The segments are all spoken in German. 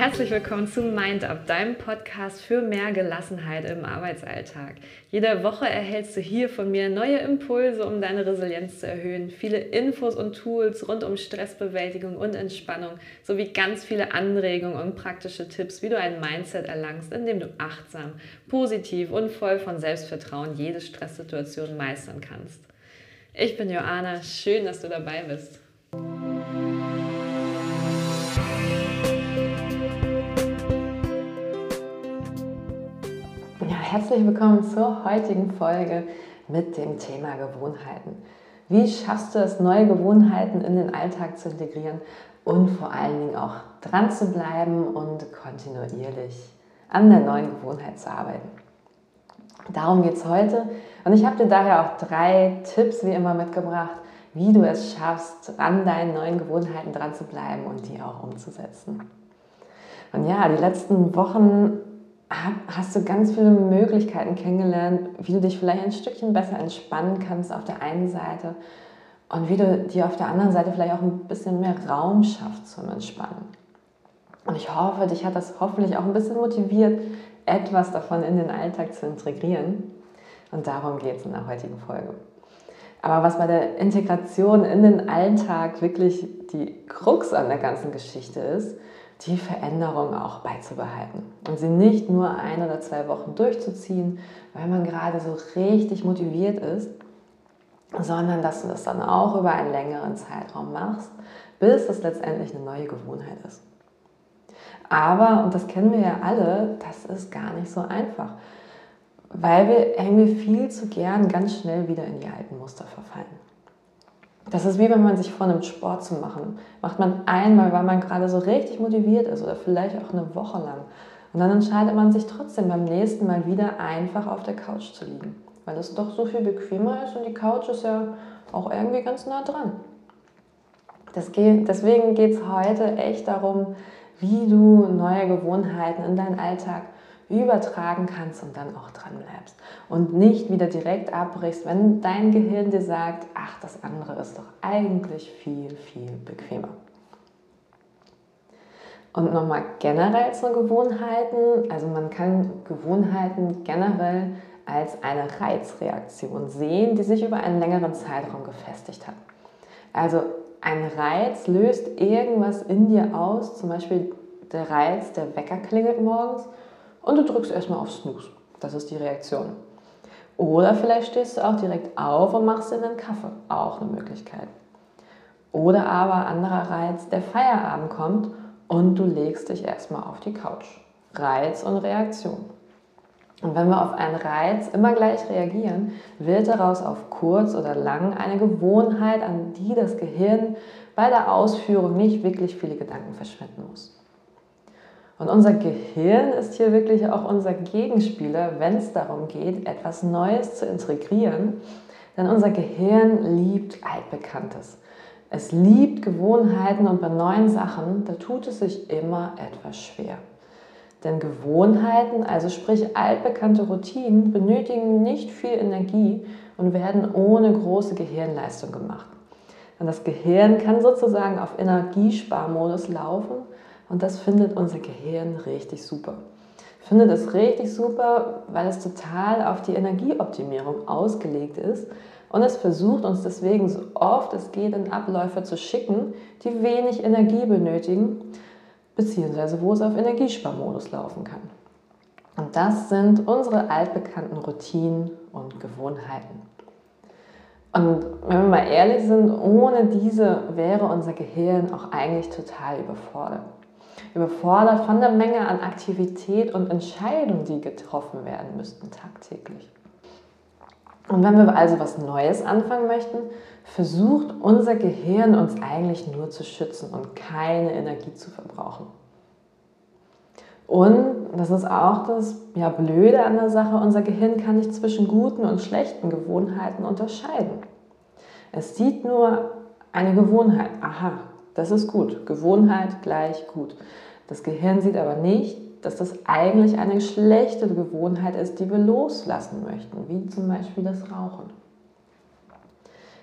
herzlich willkommen zu Mind Up, deinem Podcast für mehr Gelassenheit im Arbeitsalltag. Jede Woche erhältst du hier von mir neue Impulse, um deine Resilienz zu erhöhen, viele Infos und Tools rund um Stressbewältigung und Entspannung sowie ganz viele Anregungen und praktische Tipps, wie du ein Mindset erlangst, in dem du achtsam, positiv und voll von Selbstvertrauen jede Stresssituation meistern kannst. Ich bin Joanna, schön, dass du dabei bist. Herzlich willkommen zur heutigen Folge mit dem Thema Gewohnheiten. Wie schaffst du es, neue Gewohnheiten in den Alltag zu integrieren und vor allen Dingen auch dran zu bleiben und kontinuierlich an der neuen Gewohnheit zu arbeiten? Darum geht es heute und ich habe dir daher auch drei Tipps wie immer mitgebracht, wie du es schaffst, an deinen neuen Gewohnheiten dran zu bleiben und die auch umzusetzen. Und ja, die letzten Wochen hast du ganz viele Möglichkeiten kennengelernt, wie du dich vielleicht ein Stückchen besser entspannen kannst auf der einen Seite und wie du dir auf der anderen Seite vielleicht auch ein bisschen mehr Raum schaffst zum Entspannen. Und ich hoffe, dich hat das hoffentlich auch ein bisschen motiviert, etwas davon in den Alltag zu integrieren. Und darum geht es in der heutigen Folge. Aber was bei der Integration in den Alltag wirklich die Krux an der ganzen Geschichte ist, die Veränderung auch beizubehalten und sie nicht nur ein oder zwei Wochen durchzuziehen, weil man gerade so richtig motiviert ist, sondern dass du das dann auch über einen längeren Zeitraum machst, bis es letztendlich eine neue Gewohnheit ist. Aber, und das kennen wir ja alle, das ist gar nicht so einfach, weil wir irgendwie viel zu gern ganz schnell wieder in die alten Muster verfallen. Das ist wie wenn man sich vornimmt, Sport zu machen. Macht man einmal, weil man gerade so richtig motiviert ist oder vielleicht auch eine Woche lang. Und dann entscheidet man sich trotzdem beim nächsten Mal wieder einfach auf der Couch zu liegen. Weil es doch so viel bequemer ist und die Couch ist ja auch irgendwie ganz nah dran. Geht, deswegen geht es heute echt darum, wie du neue Gewohnheiten in deinen Alltag übertragen kannst und dann auch dran bleibst. Und nicht wieder direkt abbrichst, wenn dein Gehirn dir sagt, ach, das andere ist doch eigentlich viel, viel bequemer. Und nochmal generell zu Gewohnheiten. Also man kann Gewohnheiten generell als eine Reizreaktion sehen, die sich über einen längeren Zeitraum gefestigt hat. Also ein Reiz löst irgendwas in dir aus, zum Beispiel der Reiz, der Wecker klingelt morgens und du drückst erstmal auf Snooze. Das ist die Reaktion. Oder vielleicht stehst du auch direkt auf und machst dir einen Kaffee. Auch eine Möglichkeit. Oder aber anderer Reiz, der Feierabend kommt und du legst dich erstmal auf die Couch. Reiz und Reaktion. Und wenn wir auf einen Reiz immer gleich reagieren, wird daraus auf kurz oder lang eine Gewohnheit, an die das Gehirn bei der Ausführung nicht wirklich viele Gedanken verschwenden muss. Und unser Gehirn ist hier wirklich auch unser Gegenspieler, wenn es darum geht, etwas Neues zu integrieren. Denn unser Gehirn liebt Altbekanntes. Es liebt Gewohnheiten und bei neuen Sachen, da tut es sich immer etwas schwer. Denn Gewohnheiten, also sprich altbekannte Routinen, benötigen nicht viel Energie und werden ohne große Gehirnleistung gemacht. Und das Gehirn kann sozusagen auf Energiesparmodus laufen und das findet unser Gehirn richtig super. Findet es richtig super, weil es total auf die Energieoptimierung ausgelegt ist und es versucht uns deswegen so oft es geht in Abläufe zu schicken, die wenig Energie benötigen, beziehungsweise wo es auf Energiesparmodus laufen kann. Und das sind unsere altbekannten Routinen und Gewohnheiten. Und wenn wir mal ehrlich sind, ohne diese wäre unser Gehirn auch eigentlich total überfordert überfordert von der Menge an Aktivität und Entscheidungen, die getroffen werden müssten tagtäglich. Und wenn wir also was Neues anfangen möchten, versucht unser Gehirn uns eigentlich nur zu schützen und keine Energie zu verbrauchen. Und das ist auch das ja, Blöde an der Sache, unser Gehirn kann nicht zwischen guten und schlechten Gewohnheiten unterscheiden. Es sieht nur eine Gewohnheit. Aha, das ist gut. Gewohnheit gleich gut. Das Gehirn sieht aber nicht, dass das eigentlich eine schlechte Gewohnheit ist, die wir loslassen möchten, wie zum Beispiel das Rauchen.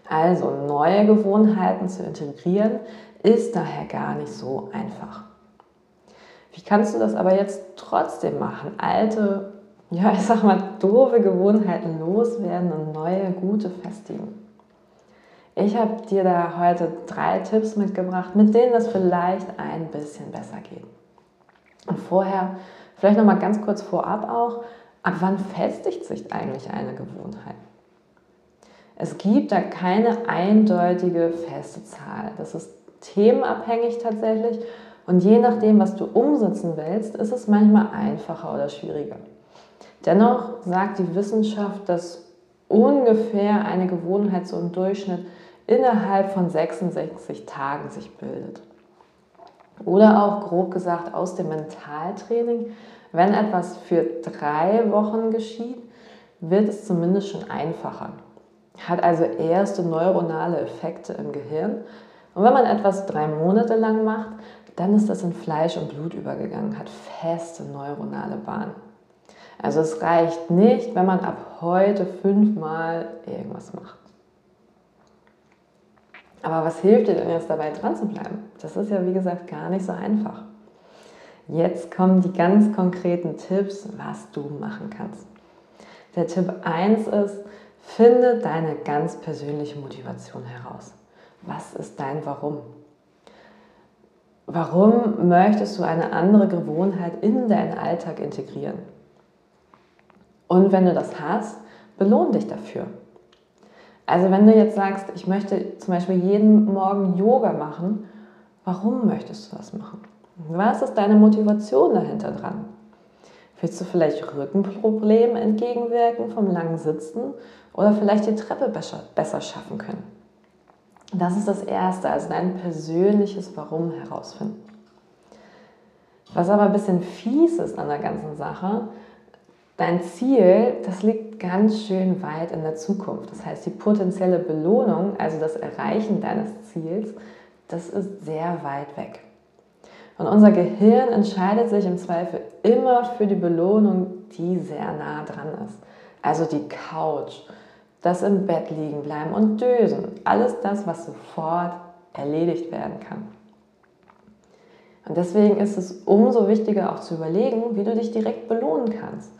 Also neue Gewohnheiten zu integrieren, ist daher gar nicht so einfach. Wie kannst du das aber jetzt trotzdem machen? Alte, ja, ich sag mal, doofe Gewohnheiten loswerden und neue, gute festigen. Ich habe dir da heute drei Tipps mitgebracht, mit denen das vielleicht ein bisschen besser geht. Und vorher, vielleicht nochmal ganz kurz vorab auch, ab wann festigt sich eigentlich eine Gewohnheit? Es gibt da keine eindeutige feste Zahl. Das ist themenabhängig tatsächlich und je nachdem, was du umsetzen willst, ist es manchmal einfacher oder schwieriger. Dennoch sagt die Wissenschaft, dass ungefähr eine Gewohnheit so im Durchschnitt innerhalb von 66 Tagen sich bildet. Oder auch grob gesagt aus dem Mentaltraining, wenn etwas für drei Wochen geschieht, wird es zumindest schon einfacher. Hat also erste neuronale Effekte im Gehirn. Und wenn man etwas drei Monate lang macht, dann ist das in Fleisch und Blut übergegangen, hat feste neuronale Bahnen. Also es reicht nicht, wenn man ab heute fünfmal irgendwas macht. Aber was hilft dir denn jetzt dabei, dran zu bleiben? Das ist ja, wie gesagt, gar nicht so einfach. Jetzt kommen die ganz konkreten Tipps, was du machen kannst. Der Tipp 1 ist, finde deine ganz persönliche Motivation heraus. Was ist dein Warum? Warum möchtest du eine andere Gewohnheit in deinen Alltag integrieren? Und wenn du das hast, belohn dich dafür. Also wenn du jetzt sagst, ich möchte zum Beispiel jeden Morgen Yoga machen, warum möchtest du das machen? Was ist deine Motivation dahinter dran? Willst du vielleicht Rückenproblemen entgegenwirken vom langen Sitzen oder vielleicht die Treppe besser, besser schaffen können? Das ist das Erste, also dein persönliches Warum herausfinden. Was aber ein bisschen fies ist an der ganzen Sache, Dein Ziel, das liegt ganz schön weit in der Zukunft. Das heißt, die potenzielle Belohnung, also das Erreichen deines Ziels, das ist sehr weit weg. Und unser Gehirn entscheidet sich im Zweifel immer für die Belohnung, die sehr nah dran ist. Also die Couch, das im Bett liegen bleiben und dösen. Alles das, was sofort erledigt werden kann. Und deswegen ist es umso wichtiger auch zu überlegen, wie du dich direkt belohnen kannst.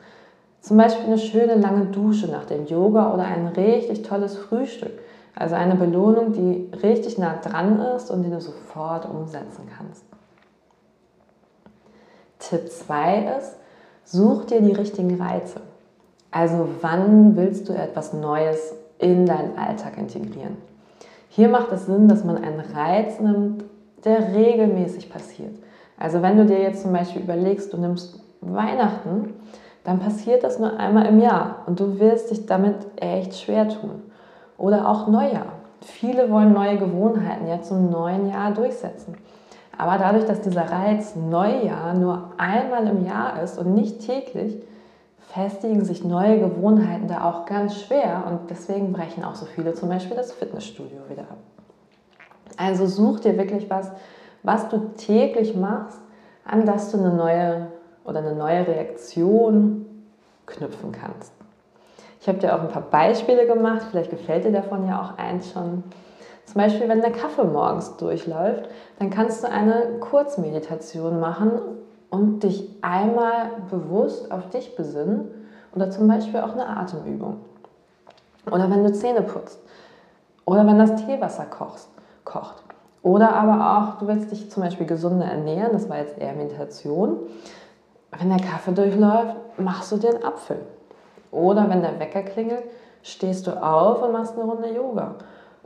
Zum Beispiel eine schöne lange Dusche nach dem Yoga oder ein richtig tolles Frühstück. Also eine Belohnung, die richtig nah dran ist und die du sofort umsetzen kannst. Tipp 2 ist, such dir die richtigen Reize. Also wann willst du etwas Neues in deinen Alltag integrieren? Hier macht es Sinn, dass man einen Reiz nimmt, der regelmäßig passiert. Also wenn du dir jetzt zum Beispiel überlegst, du nimmst Weihnachten, dann passiert das nur einmal im Jahr und du wirst dich damit echt schwer tun. Oder auch Neujahr. Viele wollen neue Gewohnheiten jetzt zum neuen Jahr durchsetzen. Aber dadurch, dass dieser Reiz Neujahr nur einmal im Jahr ist und nicht täglich, festigen sich neue Gewohnheiten da auch ganz schwer und deswegen brechen auch so viele zum Beispiel das Fitnessstudio wieder ab. Also such dir wirklich was, was du täglich machst, an das du eine neue oder eine neue Reaktion knüpfen kannst. Ich habe dir auch ein paar Beispiele gemacht, vielleicht gefällt dir davon ja auch eins schon. Zum Beispiel, wenn der Kaffee morgens durchläuft, dann kannst du eine Kurzmeditation machen und dich einmal bewusst auf dich besinnen oder zum Beispiel auch eine Atemübung. Oder wenn du Zähne putzt. Oder wenn das Teewasser kochst, kocht. Oder aber auch, du willst dich zum Beispiel gesunder ernähren, das war jetzt eher Meditation wenn der Kaffee durchläuft, machst du dir einen Apfel. Oder wenn der Wecker klingelt, stehst du auf und machst eine Runde Yoga.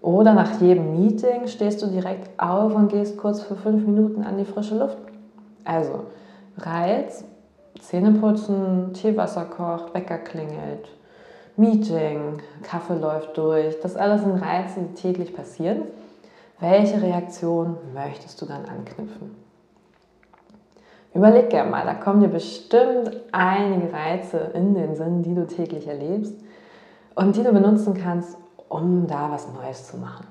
Oder nach jedem Meeting stehst du direkt auf und gehst kurz für fünf Minuten an die frische Luft. Also Reiz, Zähne putzen, Teewasser kocht, Wecker klingelt, Meeting, Kaffee läuft durch. Das alles sind Reize, die täglich passieren. Welche Reaktion möchtest du dann anknüpfen? Überleg gerne mal, da kommen dir bestimmt einige Reize in den Sinn, die du täglich erlebst und die du benutzen kannst, um da was Neues zu machen.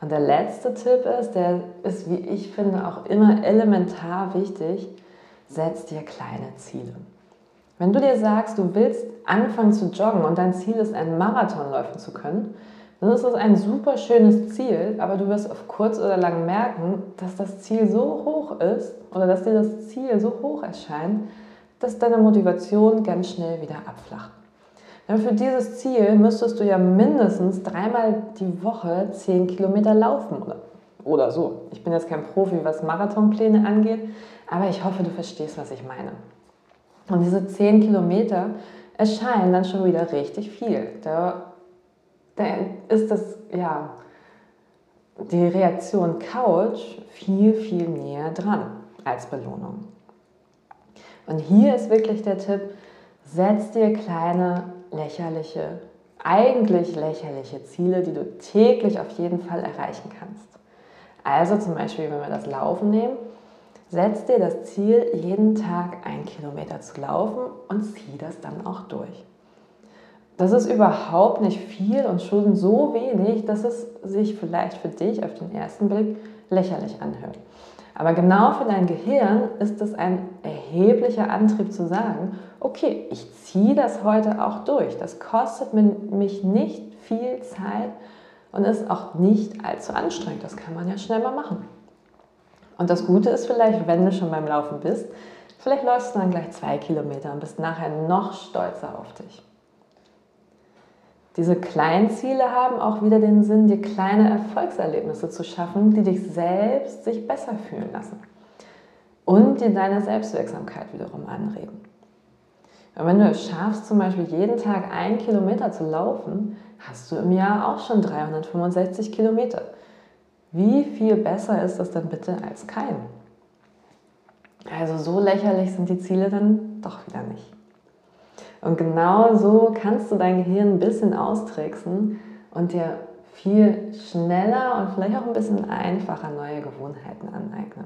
Und der letzte Tipp ist, der ist, wie ich finde, auch immer elementar wichtig, setz dir kleine Ziele. Wenn du dir sagst, du willst anfangen zu joggen und dein Ziel ist, einen Marathon laufen zu können, dann ist es ein super schönes Ziel, aber du wirst auf kurz oder lang merken, dass das Ziel so hoch ist oder dass dir das Ziel so hoch erscheint, dass deine Motivation ganz schnell wieder abflacht. Denn für dieses Ziel müsstest du ja mindestens dreimal die Woche 10 Kilometer laufen oder, oder so. Ich bin jetzt kein Profi, was Marathonpläne angeht, aber ich hoffe, du verstehst, was ich meine. Und diese 10 Kilometer erscheinen dann schon wieder richtig viel. Da, da ist das, ja, die Reaktion Couch viel, viel näher dran als Belohnung. Und hier ist wirklich der Tipp, setz dir kleine, lächerliche, eigentlich lächerliche Ziele, die du täglich auf jeden Fall erreichen kannst. Also zum Beispiel, wenn wir das Laufen nehmen, setz dir das Ziel, jeden Tag ein Kilometer zu laufen und zieh das dann auch durch. Das ist überhaupt nicht viel und schon so wenig, dass es sich vielleicht für dich auf den ersten Blick lächerlich anhört. Aber genau für dein Gehirn ist es ein erheblicher Antrieb zu sagen, okay, ich ziehe das heute auch durch. Das kostet mich nicht viel Zeit und ist auch nicht allzu anstrengend. Das kann man ja schnell mal machen. Und das Gute ist vielleicht, wenn du schon beim Laufen bist, vielleicht läufst du dann gleich zwei Kilometer und bist nachher noch stolzer auf dich. Diese kleinen Ziele haben auch wieder den Sinn, dir kleine Erfolgserlebnisse zu schaffen, die dich selbst sich besser fühlen lassen und dir deine Selbstwirksamkeit wiederum anregen. Und wenn du es schaffst, zum Beispiel jeden Tag einen Kilometer zu laufen, hast du im Jahr auch schon 365 Kilometer. Wie viel besser ist das dann bitte als kein? Also so lächerlich sind die Ziele dann doch wieder nicht. Und genau so kannst du dein Gehirn ein bisschen austricksen und dir viel schneller und vielleicht auch ein bisschen einfacher neue Gewohnheiten aneignen.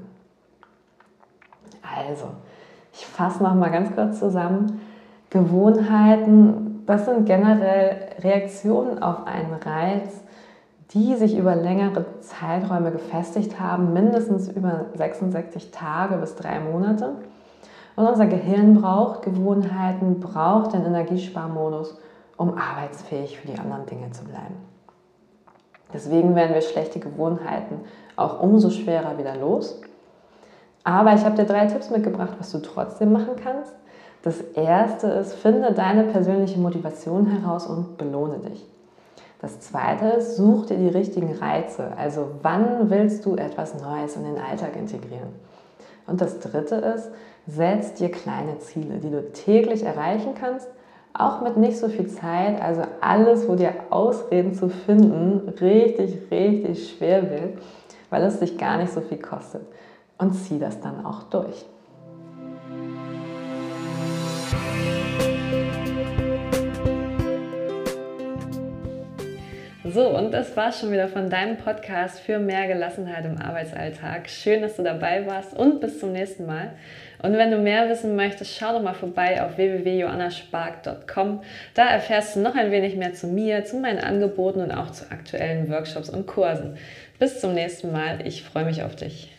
Also, ich fasse noch mal ganz kurz zusammen. Gewohnheiten, das sind generell Reaktionen auf einen Reiz, die sich über längere Zeiträume gefestigt haben, mindestens über 66 Tage bis drei Monate. Und unser Gehirn braucht Gewohnheiten, braucht den Energiesparmodus, um arbeitsfähig für die anderen Dinge zu bleiben. Deswegen werden wir schlechte Gewohnheiten auch umso schwerer wieder los. Aber ich habe dir drei Tipps mitgebracht, was du trotzdem machen kannst. Das erste ist, finde deine persönliche Motivation heraus und belohne dich. Das zweite ist, such dir die richtigen Reize. Also wann willst du etwas Neues in den Alltag integrieren? Und das dritte ist, setz dir kleine Ziele, die du täglich erreichen kannst, auch mit nicht so viel Zeit. Also alles, wo dir Ausreden zu finden, richtig, richtig schwer wird, weil es dich gar nicht so viel kostet. Und zieh das dann auch durch. So, und das war schon wieder von deinem Podcast für mehr Gelassenheit im Arbeitsalltag. Schön, dass du dabei warst und bis zum nächsten Mal. Und wenn du mehr wissen möchtest, schau doch mal vorbei auf www.johannaspark.com. Da erfährst du noch ein wenig mehr zu mir, zu meinen Angeboten und auch zu aktuellen Workshops und Kursen. Bis zum nächsten Mal. Ich freue mich auf dich.